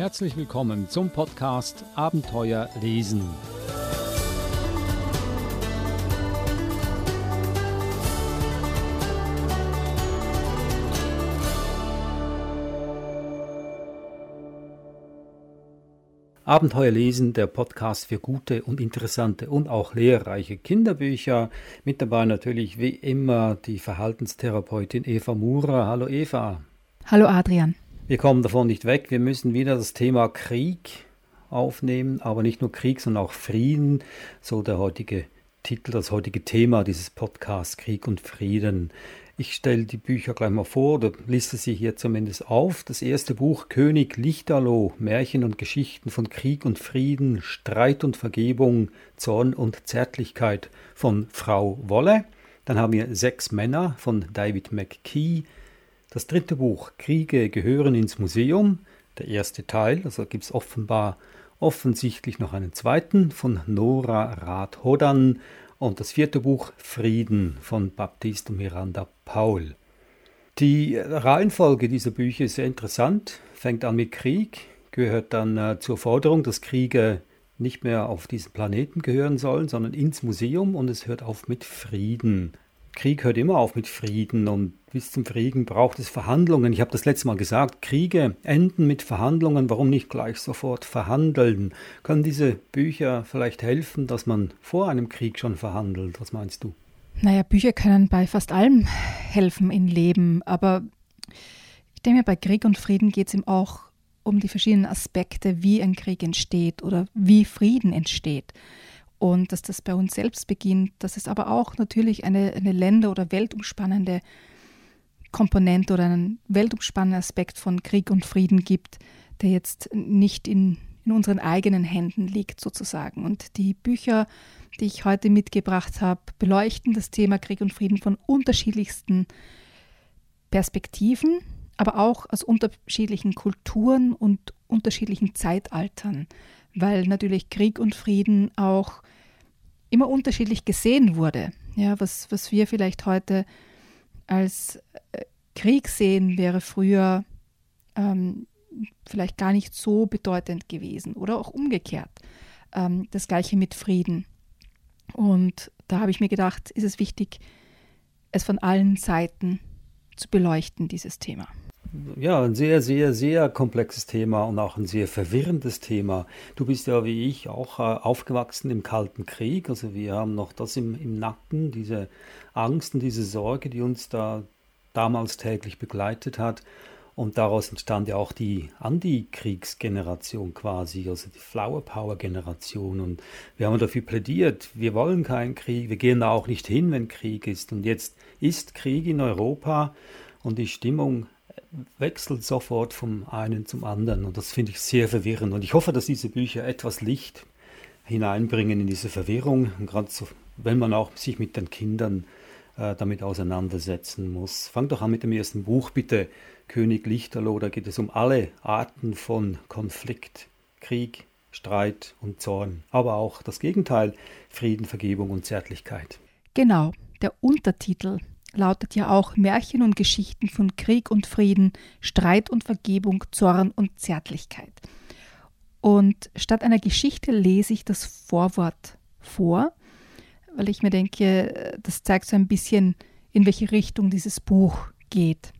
Herzlich willkommen zum Podcast Abenteuer lesen. Abenteuer lesen, der Podcast für gute und interessante und auch lehrreiche Kinderbücher. Mit dabei natürlich wie immer die Verhaltenstherapeutin Eva Mura. Hallo Eva. Hallo Adrian. Wir kommen davon nicht weg. Wir müssen wieder das Thema Krieg aufnehmen, aber nicht nur Krieg, sondern auch Frieden. So der heutige Titel, das heutige Thema dieses Podcasts Krieg und Frieden. Ich stelle die Bücher gleich mal vor, oder liste sie hier zumindest auf. Das erste Buch König Lichterloh, Märchen und Geschichten von Krieg und Frieden, Streit und Vergebung, Zorn und Zärtlichkeit von Frau Wolle. Dann haben wir Sechs Männer von David McKee, das dritte Buch Kriege gehören ins Museum, der erste Teil, also gibt es offenbar offensichtlich noch einen zweiten von Nora Rath-Hodan und das vierte Buch Frieden von Baptiste Miranda Paul. Die Reihenfolge dieser Bücher ist sehr interessant, fängt an mit Krieg, gehört dann äh, zur Forderung, dass Kriege nicht mehr auf diesen Planeten gehören sollen, sondern ins Museum und es hört auf mit Frieden. Krieg hört immer auf mit Frieden und bis zum Frieden braucht es Verhandlungen. Ich habe das letzte Mal gesagt, Kriege enden mit Verhandlungen. Warum nicht gleich sofort verhandeln? Können diese Bücher vielleicht helfen, dass man vor einem Krieg schon verhandelt? Was meinst du? Naja, Bücher können bei fast allem helfen im Leben, aber ich denke bei Krieg und Frieden geht es ihm auch um die verschiedenen Aspekte, wie ein Krieg entsteht oder wie Frieden entsteht und dass das bei uns selbst beginnt, dass es aber auch natürlich eine, eine Länder- oder weltumspannende Komponente oder einen weltumspannenden Aspekt von Krieg und Frieden gibt, der jetzt nicht in, in unseren eigenen Händen liegt sozusagen. Und die Bücher, die ich heute mitgebracht habe, beleuchten das Thema Krieg und Frieden von unterschiedlichsten Perspektiven, aber auch aus unterschiedlichen Kulturen und unterschiedlichen Zeitaltern, weil natürlich Krieg und Frieden auch immer unterschiedlich gesehen wurde. Ja, was, was wir vielleicht heute als äh, Krieg sehen, wäre früher ähm, vielleicht gar nicht so bedeutend gewesen oder auch umgekehrt. Ähm, das gleiche mit Frieden. Und da habe ich mir gedacht, ist es wichtig, es von allen Seiten zu beleuchten, dieses Thema. Ja, ein sehr, sehr, sehr komplexes Thema und auch ein sehr verwirrendes Thema. Du bist ja wie ich auch äh, aufgewachsen im Kalten Krieg. Also wir haben noch das im, im Nacken, diese Angst und diese Sorge, die uns da damals täglich begleitet hat. Und daraus entstand ja auch die Antikriegsgeneration quasi, also die Flower Power Generation. Und wir haben dafür plädiert, wir wollen keinen Krieg, wir gehen da auch nicht hin, wenn Krieg ist. Und jetzt ist Krieg in Europa und die Stimmung wechselt sofort vom einen zum anderen und das finde ich sehr verwirrend. Und ich hoffe, dass diese Bücher etwas Licht hineinbringen in diese Verwirrung, gerade so, wenn man auch sich mit den Kindern äh, damit auseinandersetzen muss. Fang doch an mit dem ersten Buch, bitte, König Lichterloh. Da geht es um alle Arten von Konflikt, Krieg, Streit und Zorn, aber auch das Gegenteil, Frieden, Vergebung und Zärtlichkeit. Genau, der Untertitel lautet ja auch Märchen und Geschichten von Krieg und Frieden, Streit und Vergebung, Zorn und Zärtlichkeit. Und statt einer Geschichte lese ich das Vorwort vor, weil ich mir denke, das zeigt so ein bisschen, in welche Richtung dieses Buch geht.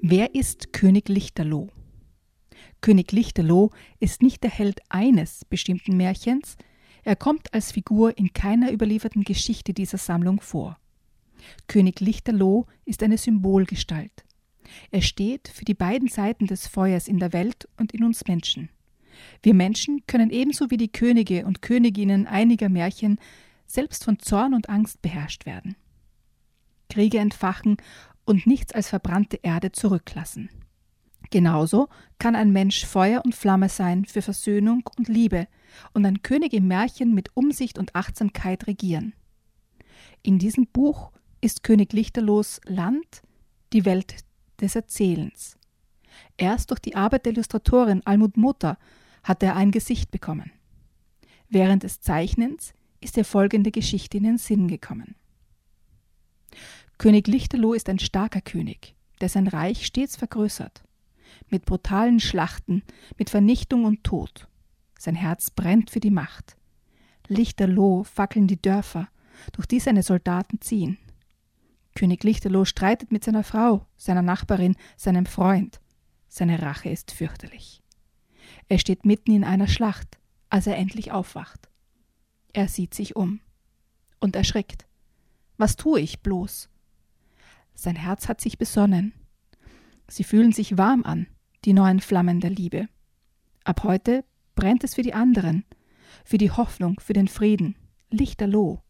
Wer ist König Lichterloh? König Lichterloh ist nicht der Held eines bestimmten Märchens, er kommt als Figur in keiner überlieferten Geschichte dieser Sammlung vor. König Lichterloh ist eine Symbolgestalt. Er steht für die beiden Seiten des Feuers in der Welt und in uns Menschen. Wir Menschen können ebenso wie die Könige und Königinnen einiger Märchen selbst von Zorn und Angst beherrscht werden. Kriege entfachen und nichts als verbrannte Erde zurücklassen. Genauso kann ein Mensch Feuer und Flamme sein für Versöhnung und Liebe und ein König im Märchen mit Umsicht und Achtsamkeit regieren. In diesem Buch ist König Lichterlos Land, die Welt des Erzählens. Erst durch die Arbeit der Illustratorin Almut Mutter hat er ein Gesicht bekommen. Während des Zeichnens ist er folgende Geschichte in den Sinn gekommen. König Lichterloh ist ein starker König, der sein Reich stets vergrößert. Mit brutalen Schlachten, mit Vernichtung und Tod. Sein Herz brennt für die Macht. Lichterloh fackeln die Dörfer, durch die seine Soldaten ziehen. König Lichterloh streitet mit seiner Frau, seiner Nachbarin, seinem Freund. Seine Rache ist fürchterlich. Er steht mitten in einer Schlacht, als er endlich aufwacht. Er sieht sich um und erschrickt. Was tue ich bloß? Sein Herz hat sich besonnen. Sie fühlen sich warm an, die neuen Flammen der Liebe. Ab heute brennt es für die anderen, für die Hoffnung, für den Frieden, lichterloh.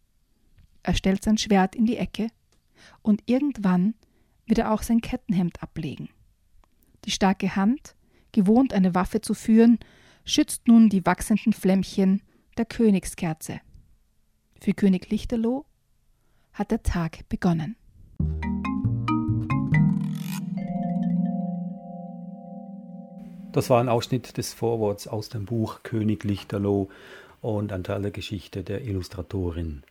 Er stellt sein Schwert in die Ecke und irgendwann wird er auch sein Kettenhemd ablegen. Die starke Hand, gewohnt eine Waffe zu führen, schützt nun die wachsenden Flämmchen der Königskerze. Für König Lichterloh hat der Tag begonnen. Das war ein Ausschnitt des Vorworts aus dem Buch König Lichterloh und ein Teil der Geschichte der Illustratorin.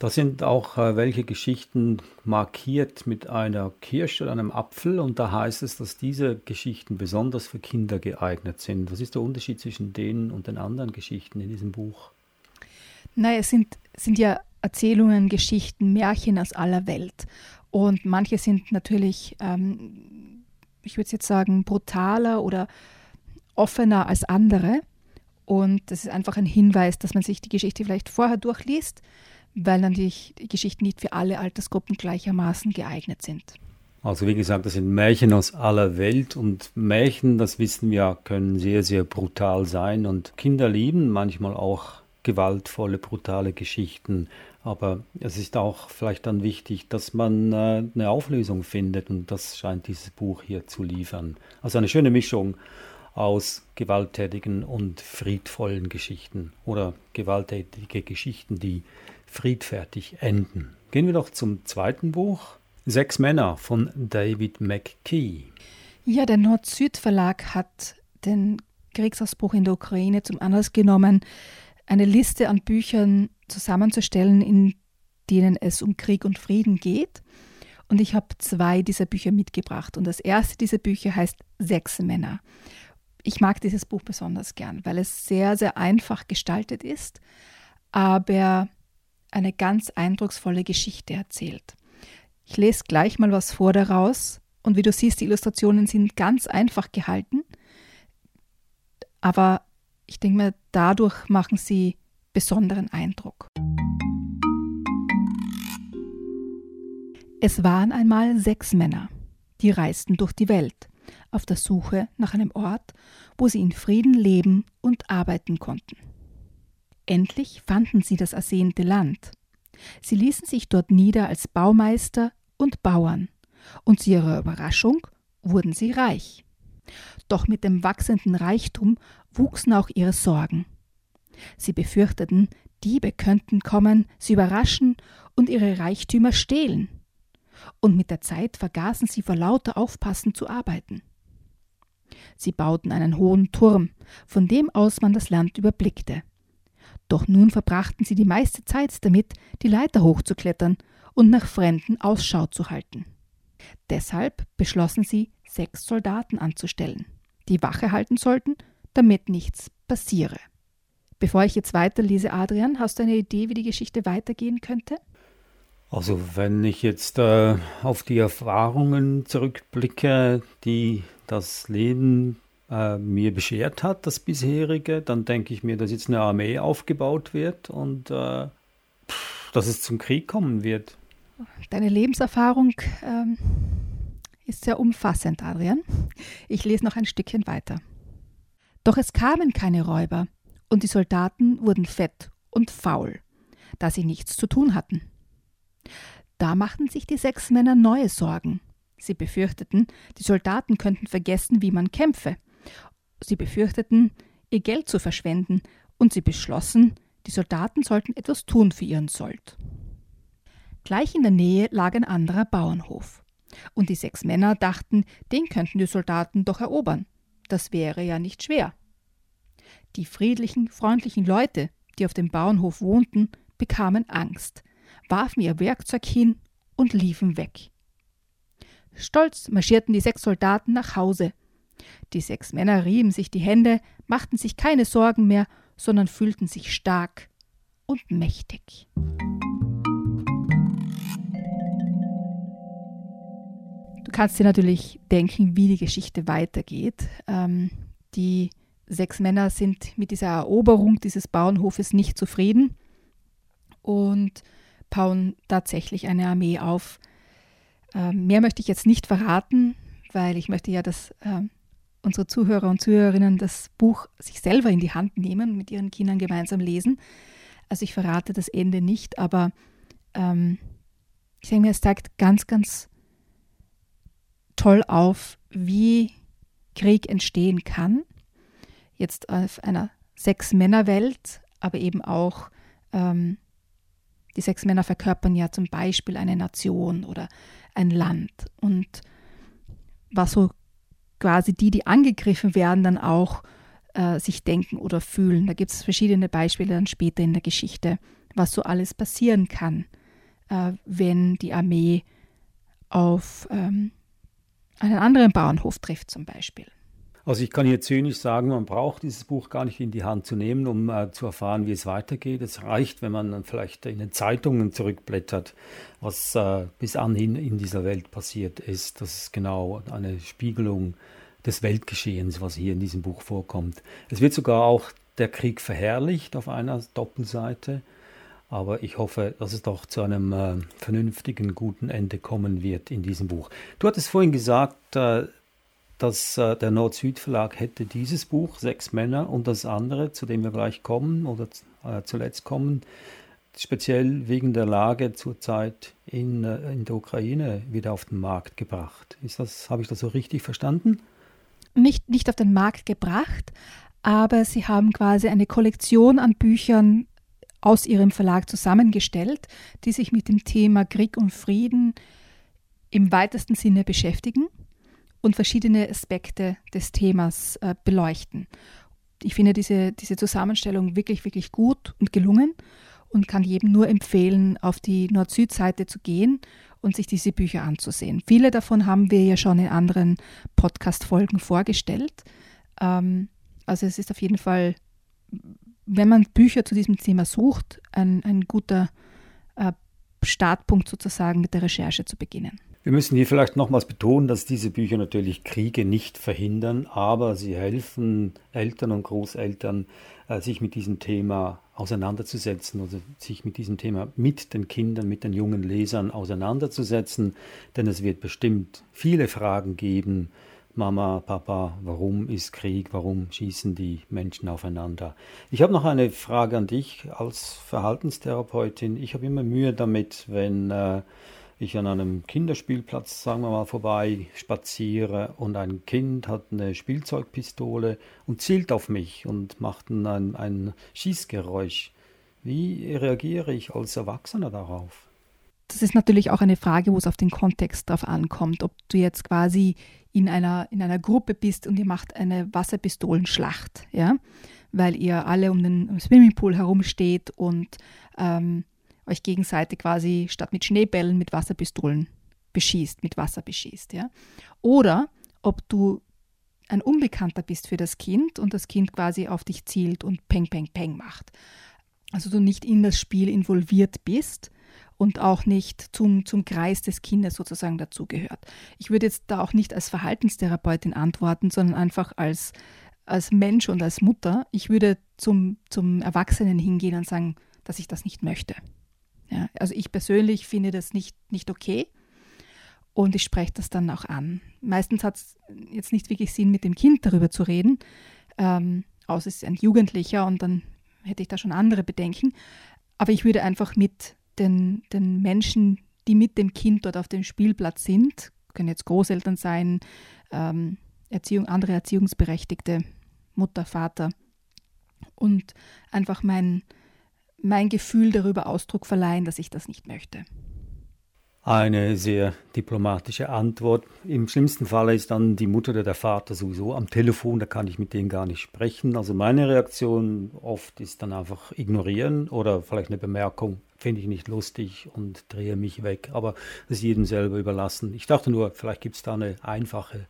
Da sind auch äh, welche Geschichten markiert mit einer Kirsche oder einem Apfel und da heißt es, dass diese Geschichten besonders für Kinder geeignet sind. Was ist der Unterschied zwischen denen und den anderen Geschichten in diesem Buch? Naja, es sind, sind ja Erzählungen, Geschichten, Märchen aus aller Welt. Und manche sind natürlich ähm, ich würde jetzt sagen, brutaler oder offener als andere. Und das ist einfach ein Hinweis, dass man sich die Geschichte vielleicht vorher durchliest, weil die, die Geschichten nicht für alle Altersgruppen gleichermaßen geeignet sind. Also wie gesagt, das sind Märchen aus aller Welt und Märchen, das wissen wir, können sehr, sehr brutal sein und Kinder lieben manchmal auch gewaltvolle, brutale Geschichten. Aber es ist auch vielleicht dann wichtig, dass man äh, eine Auflösung findet und das scheint dieses Buch hier zu liefern. Also eine schöne Mischung aus gewalttätigen und friedvollen Geschichten oder gewalttätige Geschichten, die friedfertig enden. Gehen wir doch zum zweiten Buch. Sechs Männer von David McKee. Ja, der Nord-Süd-Verlag hat den Kriegsausbruch in der Ukraine zum Anlass genommen, eine Liste an Büchern zusammenzustellen, in denen es um Krieg und Frieden geht. Und ich habe zwei dieser Bücher mitgebracht. Und das erste dieser Bücher heißt Sechs Männer. Ich mag dieses Buch besonders gern, weil es sehr, sehr einfach gestaltet ist, aber eine ganz eindrucksvolle Geschichte erzählt. Ich lese gleich mal was vor daraus. Und wie du siehst, die Illustrationen sind ganz einfach gehalten, aber ich denke mir, dadurch machen sie besonderen Eindruck. Es waren einmal sechs Männer, die reisten durch die Welt auf der Suche nach einem Ort, wo sie in Frieden leben und arbeiten konnten. Endlich fanden sie das ersehnte Land. Sie ließen sich dort nieder als Baumeister und Bauern, und zu ihrer Überraschung wurden sie reich. Doch mit dem wachsenden Reichtum wuchsen auch ihre Sorgen. Sie befürchteten, Diebe könnten kommen, sie überraschen und ihre Reichtümer stehlen. Und mit der Zeit vergaßen sie vor lauter Aufpassen zu arbeiten. Sie bauten einen hohen Turm, von dem aus man das Land überblickte. Doch nun verbrachten sie die meiste Zeit damit, die Leiter hochzuklettern und nach Fremden Ausschau zu halten. Deshalb beschlossen sie, sechs Soldaten anzustellen, die Wache halten sollten damit nichts passiere. Bevor ich jetzt weiterlese, Adrian, hast du eine Idee, wie die Geschichte weitergehen könnte? Also wenn ich jetzt äh, auf die Erfahrungen zurückblicke, die das Leben äh, mir beschert hat, das bisherige, dann denke ich mir, dass jetzt eine Armee aufgebaut wird und äh, dass es zum Krieg kommen wird. Deine Lebenserfahrung ähm, ist sehr umfassend, Adrian. Ich lese noch ein Stückchen weiter. Doch es kamen keine Räuber, und die Soldaten wurden fett und faul, da sie nichts zu tun hatten. Da machten sich die sechs Männer neue Sorgen. Sie befürchteten, die Soldaten könnten vergessen, wie man kämpfe. Sie befürchteten, ihr Geld zu verschwenden, und sie beschlossen, die Soldaten sollten etwas tun für ihren Sold. Gleich in der Nähe lag ein anderer Bauernhof. Und die sechs Männer dachten, den könnten die Soldaten doch erobern. Das wäre ja nicht schwer. Die friedlichen, freundlichen Leute, die auf dem Bauernhof wohnten, bekamen Angst, warfen ihr Werkzeug hin und liefen weg. Stolz marschierten die sechs Soldaten nach Hause. Die sechs Männer rieben sich die Hände, machten sich keine Sorgen mehr, sondern fühlten sich stark und mächtig. Du kannst dir natürlich denken, wie die Geschichte weitergeht. Ähm, die sechs Männer sind mit dieser Eroberung dieses Bauernhofes nicht zufrieden und bauen tatsächlich eine Armee auf. Ähm, mehr möchte ich jetzt nicht verraten, weil ich möchte ja, dass äh, unsere Zuhörer und Zuhörerinnen das Buch sich selber in die Hand nehmen und mit ihren Kindern gemeinsam lesen. Also ich verrate das Ende nicht, aber ähm, ich denke mir, es zeigt ganz, ganz toll auf, wie Krieg entstehen kann. Jetzt auf einer Sechs-Männer-Welt, aber eben auch ähm, die sechs Männer verkörpern ja zum Beispiel eine Nation oder ein Land. Und was so quasi die, die angegriffen werden, dann auch äh, sich denken oder fühlen. Da gibt es verschiedene Beispiele dann später in der Geschichte, was so alles passieren kann, äh, wenn die Armee auf ähm, einen anderen Bauernhof trifft zum Beispiel. Also ich kann hier zynisch sagen, man braucht dieses Buch gar nicht in die Hand zu nehmen, um äh, zu erfahren, wie es weitergeht. Es reicht, wenn man dann vielleicht in den Zeitungen zurückblättert, was äh, bis anhin in dieser Welt passiert ist. Das ist genau eine Spiegelung des Weltgeschehens, was hier in diesem Buch vorkommt. Es wird sogar auch der Krieg verherrlicht auf einer Doppelseite. Aber ich hoffe, dass es doch zu einem äh, vernünftigen, guten Ende kommen wird in diesem Buch. Du hattest vorhin gesagt, äh, dass äh, der Nord-Süd-Verlag hätte dieses Buch, Sechs Männer, und das andere, zu dem wir gleich kommen oder äh, zuletzt kommen, speziell wegen der Lage zurzeit in, äh, in der Ukraine wieder auf den Markt gebracht. Habe ich das so richtig verstanden? Nicht, nicht auf den Markt gebracht, aber sie haben quasi eine Kollektion an Büchern aus ihrem Verlag zusammengestellt, die sich mit dem Thema Krieg und Frieden im weitesten Sinne beschäftigen und verschiedene Aspekte des Themas äh, beleuchten. Ich finde diese, diese Zusammenstellung wirklich, wirklich gut und gelungen und kann jedem nur empfehlen, auf die Nord-Süd-Seite zu gehen und sich diese Bücher anzusehen. Viele davon haben wir ja schon in anderen Podcast-Folgen vorgestellt. Ähm, also es ist auf jeden Fall, wenn man Bücher zu diesem Thema sucht, ein, ein guter äh, Startpunkt sozusagen mit der Recherche zu beginnen. Wir müssen hier vielleicht nochmals betonen, dass diese Bücher natürlich Kriege nicht verhindern, aber sie helfen Eltern und Großeltern, äh, sich mit diesem Thema auseinanderzusetzen oder sich mit diesem Thema mit den Kindern, mit den jungen Lesern auseinanderzusetzen, denn es wird bestimmt viele Fragen geben. Mama, Papa, warum ist Krieg? Warum schießen die Menschen aufeinander? Ich habe noch eine Frage an dich als Verhaltenstherapeutin. Ich habe immer Mühe damit, wenn äh, ich an einem Kinderspielplatz, sagen wir mal, vorbei spaziere und ein Kind hat eine Spielzeugpistole und zielt auf mich und macht ein, ein Schießgeräusch. Wie reagiere ich als Erwachsener darauf? Das ist natürlich auch eine Frage, wo es auf den Kontext drauf ankommt, ob du jetzt quasi in einer, in einer Gruppe bist und ihr macht eine Wasserpistolenschlacht, ja, weil ihr alle um den Swimmingpool herumsteht und ähm, euch gegenseitig quasi statt mit Schneebällen mit Wasserpistolen beschießt, mit Wasser beschießt. Ja? Oder ob du ein Unbekannter bist für das Kind und das Kind quasi auf dich zielt und Peng, Peng, Peng macht. Also du nicht in das Spiel involviert bist und auch nicht zum, zum Kreis des Kindes sozusagen dazugehört. Ich würde jetzt da auch nicht als Verhaltenstherapeutin antworten, sondern einfach als, als Mensch und als Mutter. Ich würde zum, zum Erwachsenen hingehen und sagen, dass ich das nicht möchte. Ja, also ich persönlich finde das nicht, nicht okay und ich spreche das dann auch an. Meistens hat es jetzt nicht wirklich Sinn, mit dem Kind darüber zu reden, ähm, außer es ist ein Jugendlicher und dann hätte ich da schon andere Bedenken. Aber ich würde einfach mit den, den Menschen, die mit dem Kind dort auf dem Spielplatz sind, können jetzt Großeltern sein, ähm, Erziehung, andere Erziehungsberechtigte, Mutter, Vater, und einfach mein, mein Gefühl darüber Ausdruck verleihen, dass ich das nicht möchte. eine sehr diplomatische Antwort. Im schlimmsten Fall ist dann die Mutter oder der Vater sowieso am Telefon, da kann ich mit denen gar nicht sprechen. Also meine Reaktion oft ist dann einfach ignorieren oder vielleicht eine Bemerkung, finde ich nicht lustig und drehe mich weg. Aber das ist jedem selber überlassen. Ich dachte nur, vielleicht gibt es da eine einfache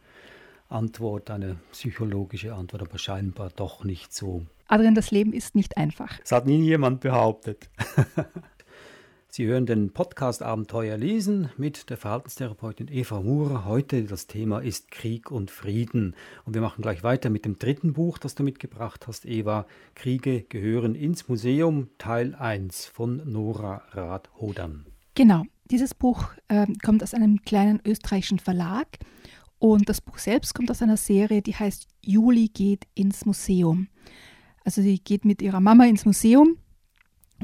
Antwort, eine psychologische Antwort, aber scheinbar doch nicht so. Adrian, das Leben ist nicht einfach. Das hat nie jemand behauptet. Sie hören den Podcast Abenteuer lesen mit der Verhaltenstherapeutin Eva Murer. Heute das Thema ist Krieg und Frieden. Und wir machen gleich weiter mit dem dritten Buch, das du mitgebracht hast, Eva. Kriege gehören ins Museum, Teil 1 von Nora Rath-Hodam. Genau, dieses Buch äh, kommt aus einem kleinen österreichischen Verlag und das Buch selbst kommt aus einer Serie, die heißt Juli geht ins Museum. Also sie geht mit ihrer Mama ins Museum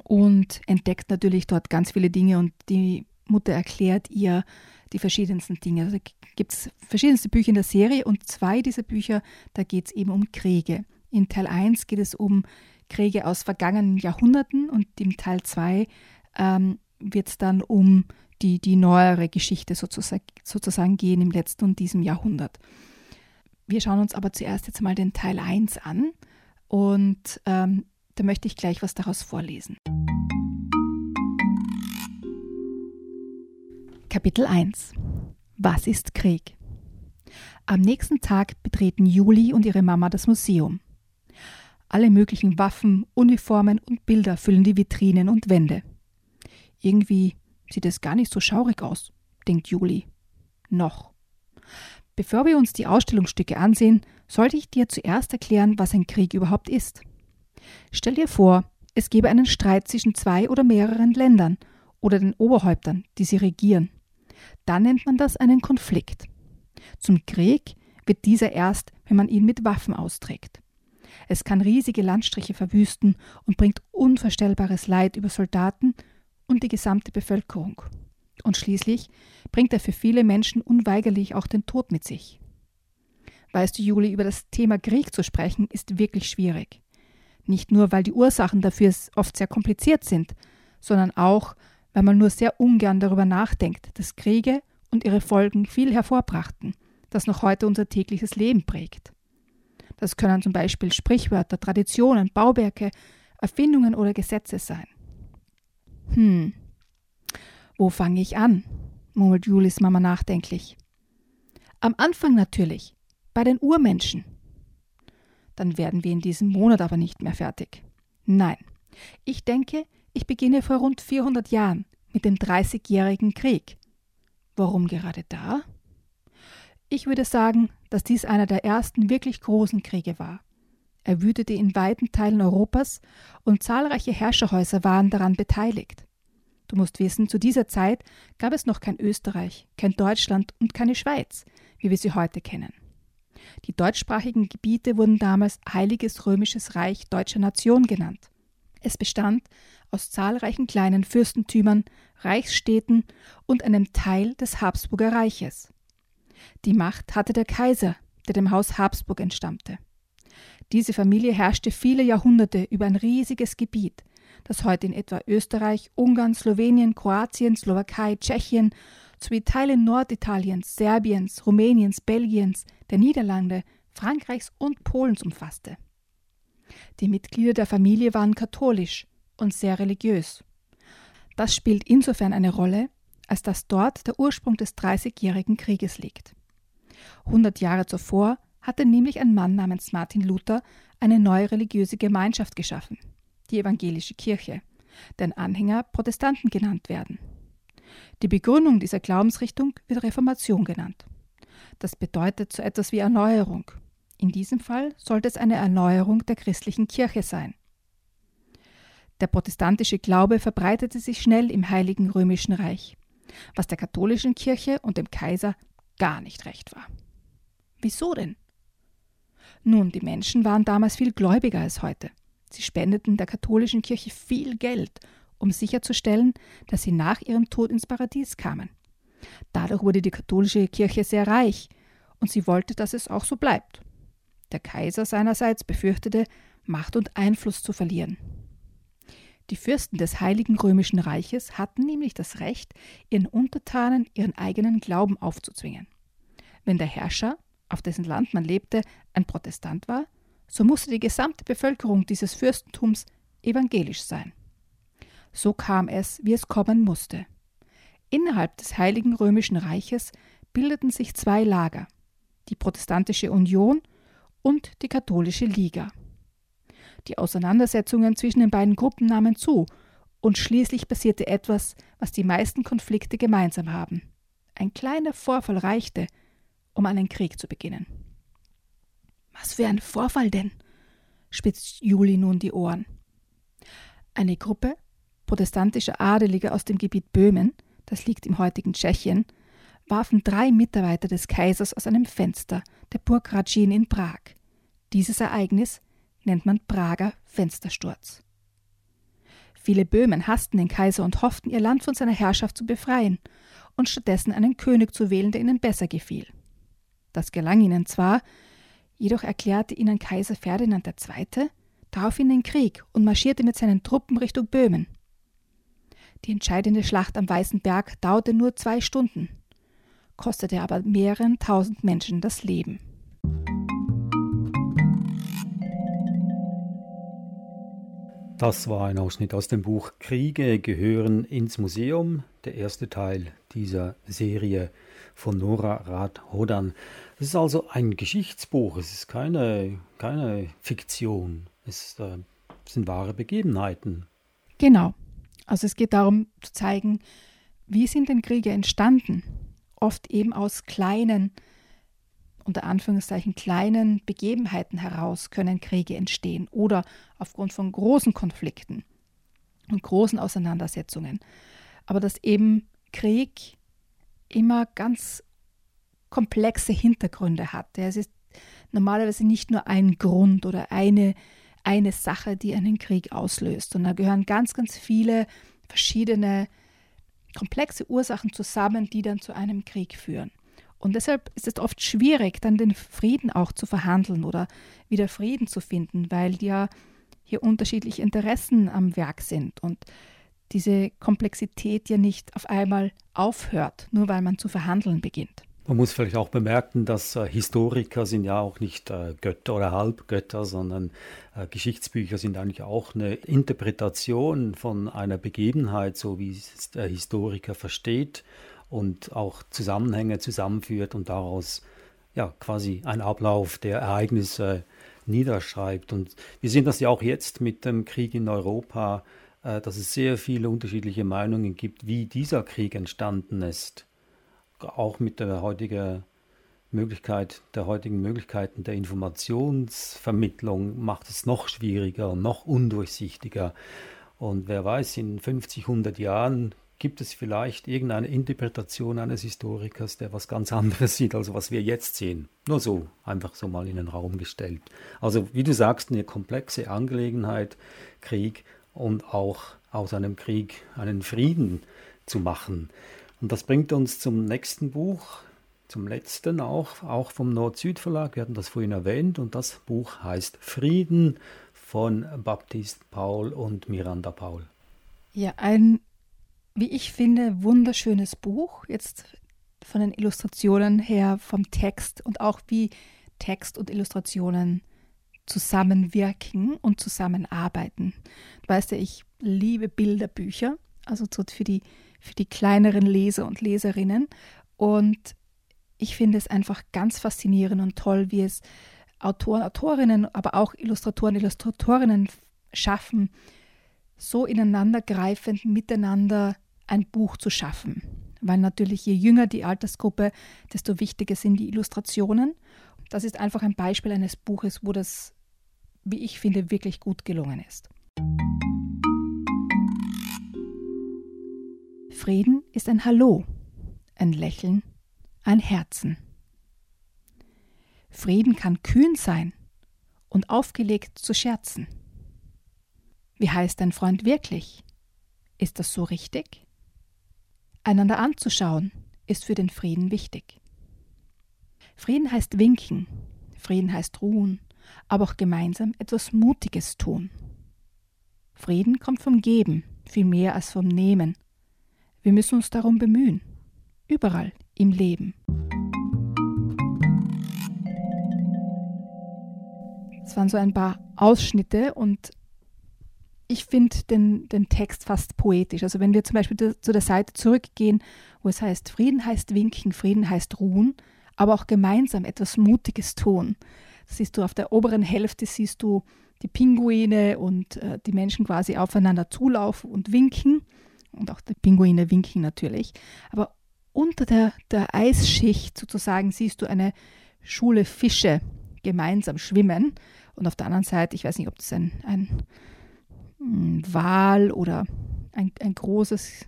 und entdeckt natürlich dort ganz viele Dinge und die Mutter erklärt ihr die verschiedensten Dinge. Also gibt es verschiedenste Bücher in der Serie und zwei dieser Bücher, da geht es eben um Kriege. In Teil 1 geht es um Kriege aus vergangenen Jahrhunderten und im Teil 2 ähm, wird es dann um die, die neuere Geschichte sozusagen, sozusagen gehen im letzten und diesem Jahrhundert. Wir schauen uns aber zuerst jetzt mal den Teil 1 an und ähm, da möchte ich gleich was daraus vorlesen. Kapitel 1 Was ist Krieg? Am nächsten Tag betreten Juli und ihre Mama das Museum. Alle möglichen Waffen, Uniformen und Bilder füllen die Vitrinen und Wände. Irgendwie sieht es gar nicht so schaurig aus, denkt Juli. Noch. Bevor wir uns die Ausstellungsstücke ansehen, sollte ich dir zuerst erklären, was ein Krieg überhaupt ist. Stell dir vor, es gäbe einen Streit zwischen zwei oder mehreren Ländern oder den Oberhäuptern, die sie regieren. Dann nennt man das einen Konflikt. Zum Krieg wird dieser erst, wenn man ihn mit Waffen austrägt. Es kann riesige Landstriche verwüsten und bringt unvorstellbares Leid über Soldaten und die gesamte Bevölkerung. Und schließlich bringt er für viele Menschen unweigerlich auch den Tod mit sich. Weißt du, Juli, über das Thema Krieg zu sprechen, ist wirklich schwierig. Nicht nur, weil die Ursachen dafür oft sehr kompliziert sind, sondern auch, weil man nur sehr ungern darüber nachdenkt, dass Kriege und ihre Folgen viel hervorbrachten, das noch heute unser tägliches Leben prägt. Das können zum Beispiel Sprichwörter, Traditionen, Bauwerke, Erfindungen oder Gesetze sein. Hm, wo fange ich an? murmelt Julis Mama nachdenklich. Am Anfang natürlich, bei den Urmenschen dann werden wir in diesem Monat aber nicht mehr fertig. Nein, ich denke, ich beginne vor rund 400 Jahren mit dem Dreißigjährigen Krieg. Warum gerade da? Ich würde sagen, dass dies einer der ersten wirklich großen Kriege war. Er wütete in weiten Teilen Europas und zahlreiche Herrscherhäuser waren daran beteiligt. Du musst wissen, zu dieser Zeit gab es noch kein Österreich, kein Deutschland und keine Schweiz, wie wir sie heute kennen. Die deutschsprachigen Gebiete wurden damals Heiliges Römisches Reich Deutscher Nation genannt. Es bestand aus zahlreichen kleinen Fürstentümern, Reichsstädten und einem Teil des Habsburger Reiches. Die Macht hatte der Kaiser, der dem Haus Habsburg entstammte. Diese Familie herrschte viele Jahrhunderte über ein riesiges Gebiet, das heute in etwa Österreich, Ungarn, Slowenien, Kroatien, Slowakei, Tschechien sowie Teile Norditaliens, Serbiens, Rumäniens, Belgiens, der Niederlande, Frankreichs und Polens umfasste. Die Mitglieder der Familie waren katholisch und sehr religiös. Das spielt insofern eine Rolle, als dass dort der Ursprung des Dreißigjährigen Krieges liegt. Hundert Jahre zuvor hatte nämlich ein Mann namens Martin Luther eine neue religiöse Gemeinschaft geschaffen, die evangelische Kirche, deren Anhänger Protestanten genannt werden. Die Begründung dieser Glaubensrichtung wird Reformation genannt. Das bedeutet so etwas wie Erneuerung. In diesem Fall sollte es eine Erneuerung der christlichen Kirche sein. Der protestantische Glaube verbreitete sich schnell im Heiligen Römischen Reich, was der katholischen Kirche und dem Kaiser gar nicht recht war. Wieso denn? Nun, die Menschen waren damals viel gläubiger als heute. Sie spendeten der katholischen Kirche viel Geld um sicherzustellen, dass sie nach ihrem Tod ins Paradies kamen. Dadurch wurde die katholische Kirche sehr reich und sie wollte, dass es auch so bleibt. Der Kaiser seinerseits befürchtete, Macht und Einfluss zu verlieren. Die Fürsten des Heiligen Römischen Reiches hatten nämlich das Recht, ihren Untertanen ihren eigenen Glauben aufzuzwingen. Wenn der Herrscher, auf dessen Land man lebte, ein Protestant war, so musste die gesamte Bevölkerung dieses Fürstentums evangelisch sein. So kam es, wie es kommen musste. Innerhalb des Heiligen Römischen Reiches bildeten sich zwei Lager, die Protestantische Union und die Katholische Liga. Die Auseinandersetzungen zwischen den beiden Gruppen nahmen zu, und schließlich passierte etwas, was die meisten Konflikte gemeinsam haben. Ein kleiner Vorfall reichte, um einen Krieg zu beginnen. Was für ein Vorfall denn? spitzt Juli nun die Ohren. Eine Gruppe protestantischer Adelige aus dem Gebiet Böhmen, das liegt im heutigen Tschechien, warfen drei Mitarbeiter des Kaisers aus einem Fenster der Burg Radzin in Prag. Dieses Ereignis nennt man Prager Fenstersturz. Viele Böhmen hassten den Kaiser und hofften, ihr Land von seiner Herrschaft zu befreien und stattdessen einen König zu wählen, der ihnen besser gefiel. Das gelang ihnen zwar, jedoch erklärte ihnen Kaiser Ferdinand II. daraufhin den Krieg und marschierte mit seinen Truppen Richtung Böhmen. Die entscheidende Schlacht am Weißen Berg dauerte nur zwei Stunden, kostete aber mehreren tausend Menschen das Leben. Das war ein Ausschnitt aus dem Buch Kriege gehören ins Museum, der erste Teil dieser Serie von Nora Rath-Hodan. Es ist also ein Geschichtsbuch, es ist keine, keine Fiktion, es äh, sind wahre Begebenheiten. Genau. Also es geht darum zu zeigen, wie sind denn Kriege entstanden? Oft eben aus kleinen, unter Anführungszeichen kleinen Begebenheiten heraus können Kriege entstehen oder aufgrund von großen Konflikten und großen Auseinandersetzungen. Aber dass eben Krieg immer ganz komplexe Hintergründe hat. Es ist normalerweise nicht nur ein Grund oder eine, eine Sache, die einen Krieg auslöst, sondern da gehören ganz, ganz viele verschiedene komplexe Ursachen zusammen, die dann zu einem Krieg führen. Und deshalb ist es oft schwierig, dann den Frieden auch zu verhandeln oder wieder Frieden zu finden, weil ja hier unterschiedliche Interessen am Werk sind und diese Komplexität ja nicht auf einmal aufhört, nur weil man zu verhandeln beginnt. Man muss vielleicht auch bemerken, dass äh, Historiker sind ja auch nicht äh, Götter oder Halbgötter, sondern äh, Geschichtsbücher sind eigentlich auch eine Interpretation von einer Begebenheit, so wie es der Historiker versteht und auch Zusammenhänge zusammenführt und daraus ja quasi ein Ablauf der Ereignisse niederschreibt. Und wir sehen das ja auch jetzt mit dem Krieg in Europa, äh, dass es sehr viele unterschiedliche Meinungen gibt, wie dieser Krieg entstanden ist auch mit der heutigen Möglichkeit, der heutigen Möglichkeiten der Informationsvermittlung macht es noch schwieriger noch undurchsichtiger. Und wer weiß, in 50, 100 Jahren gibt es vielleicht irgendeine Interpretation eines Historikers, der was ganz anderes sieht, als was wir jetzt sehen. Nur so, einfach so mal in den Raum gestellt. Also, wie du sagst, eine komplexe Angelegenheit, Krieg und auch aus einem Krieg einen Frieden zu machen. Und das bringt uns zum nächsten Buch, zum letzten auch, auch vom Nord-Süd-Verlag. Wir hatten das vorhin erwähnt und das Buch heißt Frieden von Baptiste Paul und Miranda Paul. Ja, ein, wie ich finde, wunderschönes Buch. Jetzt von den Illustrationen her, vom Text und auch wie Text und Illustrationen zusammenwirken und zusammenarbeiten. Du weißt ja, ich liebe Bilderbücher, also für die für die kleineren Leser und Leserinnen. Und ich finde es einfach ganz faszinierend und toll, wie es Autoren, Autorinnen, aber auch Illustratoren, Illustratorinnen schaffen, so ineinandergreifend miteinander ein Buch zu schaffen. Weil natürlich je jünger die Altersgruppe, desto wichtiger sind die Illustrationen. Das ist einfach ein Beispiel eines Buches, wo das, wie ich finde, wirklich gut gelungen ist. Frieden ist ein Hallo, ein Lächeln, ein Herzen. Frieden kann kühn sein und aufgelegt zu scherzen. Wie heißt dein Freund wirklich? Ist das so richtig? Einander anzuschauen ist für den Frieden wichtig. Frieden heißt winken, Frieden heißt ruhen, aber auch gemeinsam etwas Mutiges tun. Frieden kommt vom Geben, viel mehr als vom Nehmen. Wir müssen uns darum bemühen, überall im Leben. Es waren so ein paar Ausschnitte und ich finde den, den Text fast poetisch. Also wenn wir zum Beispiel zu der Seite zurückgehen, wo es heißt, Frieden heißt winken, Frieden heißt ruhen, aber auch gemeinsam etwas Mutiges tun. Das siehst du auf der oberen Hälfte, siehst du die Pinguine und äh, die Menschen quasi aufeinander zulaufen und winken. Und auch die Pinguine winken natürlich. Aber unter der, der Eisschicht sozusagen siehst du eine Schule Fische gemeinsam schwimmen. Und auf der anderen Seite, ich weiß nicht, ob das ein, ein, Wal oder ein, ein großes,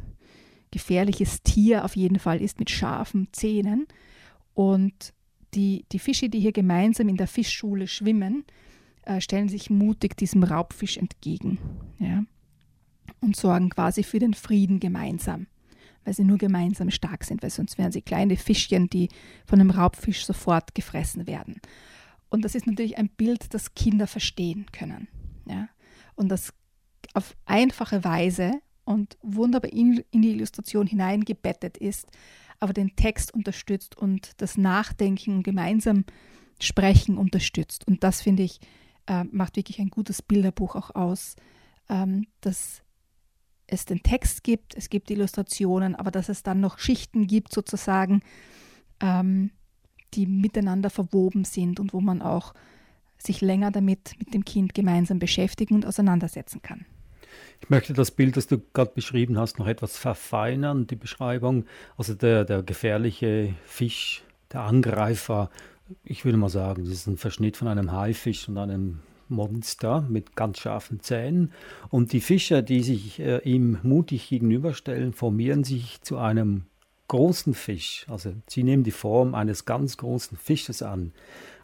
gefährliches Tier auf jeden Fall ist mit scharfen Zähnen. Und die, die Fische, die hier gemeinsam in der Fischschule schwimmen, äh, stellen sich mutig diesem Raubfisch entgegen ja, und sorgen quasi für den Frieden gemeinsam, weil sie nur gemeinsam stark sind, weil sonst wären sie kleine Fischchen, die von einem Raubfisch sofort gefressen werden. Und das ist natürlich ein Bild, das Kinder verstehen können. Ja? Und das auf einfache Weise und wunderbar in, in die Illustration hineingebettet ist, aber den Text unterstützt und das Nachdenken gemeinsam Sprechen unterstützt. Und das finde ich, äh, macht wirklich ein gutes Bilderbuch auch aus, ähm, dass es den Text gibt, es gibt Illustrationen, aber dass es dann noch Schichten gibt sozusagen, ähm, die miteinander verwoben sind und wo man auch sich länger damit mit dem Kind gemeinsam beschäftigen und auseinandersetzen kann. Ich möchte das Bild, das du gerade beschrieben hast, noch etwas verfeinern, die Beschreibung. Also der, der gefährliche Fisch, der Angreifer, ich würde mal sagen, das ist ein Verschnitt von einem Haifisch und einem Monster mit ganz scharfen Zähnen. Und die Fischer, die sich äh, ihm mutig gegenüberstellen, formieren sich zu einem großen Fisch. Also sie nehmen die Form eines ganz großen Fisches an,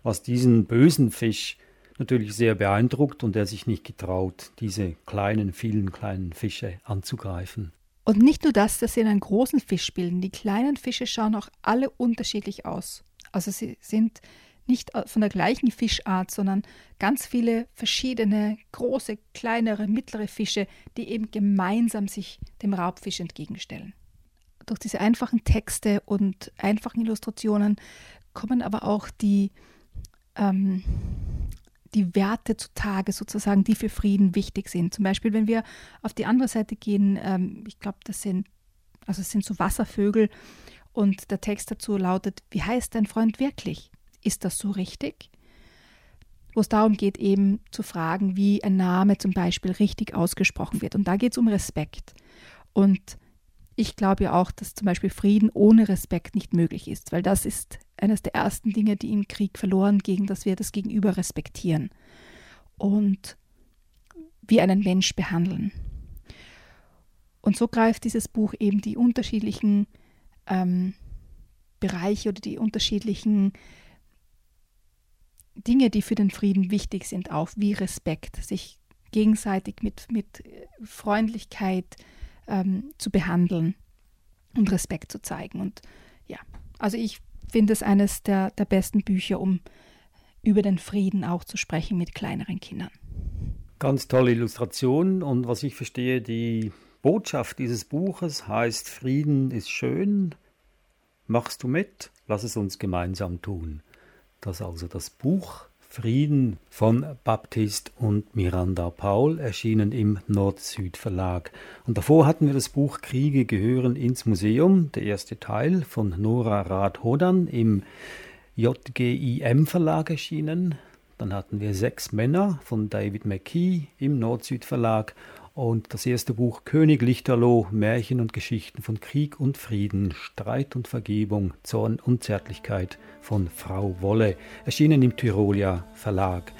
was diesen bösen Fisch natürlich sehr beeindruckt und er sich nicht getraut, diese kleinen, vielen kleinen Fische anzugreifen. Und nicht nur das, dass sie einen großen Fisch bilden, die kleinen Fische schauen auch alle unterschiedlich aus. Also sie sind nicht von der gleichen Fischart, sondern ganz viele verschiedene große, kleinere, mittlere Fische, die eben gemeinsam sich dem Raubfisch entgegenstellen. Durch diese einfachen Texte und einfachen Illustrationen kommen aber auch die ähm, die Werte zutage sozusagen, die für Frieden wichtig sind. Zum Beispiel, wenn wir auf die andere Seite gehen, ähm, ich glaube, das sind, also es sind so Wasservögel und der Text dazu lautet, wie heißt dein Freund wirklich? Ist das so richtig? Wo es darum geht, eben zu fragen, wie ein Name zum Beispiel richtig ausgesprochen wird. Und da geht es um Respekt. Und ich glaube ja auch, dass zum Beispiel Frieden ohne Respekt nicht möglich ist, weil das ist eines der ersten Dinge, die im Krieg verloren gehen, dass wir das Gegenüber respektieren und wie einen Mensch behandeln. Und so greift dieses Buch eben die unterschiedlichen ähm, Bereiche oder die unterschiedlichen Dinge, die für den Frieden wichtig sind, auf, wie Respekt, sich gegenseitig mit, mit Freundlichkeit ähm, zu behandeln und Respekt zu zeigen. Und ja, also ich finde es eines der, der besten Bücher, um über den Frieden auch zu sprechen mit kleineren Kindern. Ganz tolle Illustration und was ich verstehe, die Botschaft dieses Buches heißt, Frieden ist schön, machst du mit, lass es uns gemeinsam tun. Das ist also das Buch Frieden von Baptist und Miranda Paul, erschienen im Nord-Süd Verlag. Und davor hatten wir das Buch Kriege gehören ins Museum, der erste Teil von Nora Rath-Hodan im JGIM Verlag erschienen. Dann hatten wir Sechs Männer von David McKee im Nord-Süd Verlag und das erste Buch König Lichterloh, Märchen und Geschichten von Krieg und Frieden, Streit und Vergebung, Zorn und Zärtlichkeit von Frau Wolle, erschienen im Tyrolia Verlag.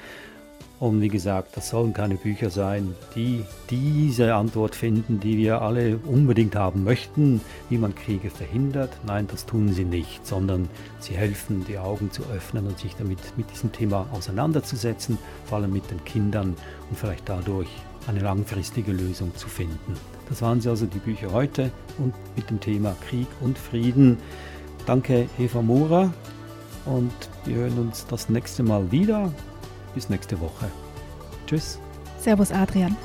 Und wie gesagt, das sollen keine Bücher sein, die diese Antwort finden, die wir alle unbedingt haben möchten, wie man Kriege verhindert. Nein, das tun sie nicht, sondern sie helfen, die Augen zu öffnen und sich damit mit diesem Thema auseinanderzusetzen, vor allem mit den Kindern und vielleicht dadurch eine langfristige Lösung zu finden. Das waren sie also die Bücher heute und mit dem Thema Krieg und Frieden. Danke Eva Mora und wir hören uns das nächste Mal wieder. Bis nächste Woche. Tschüss. Servus Adrian.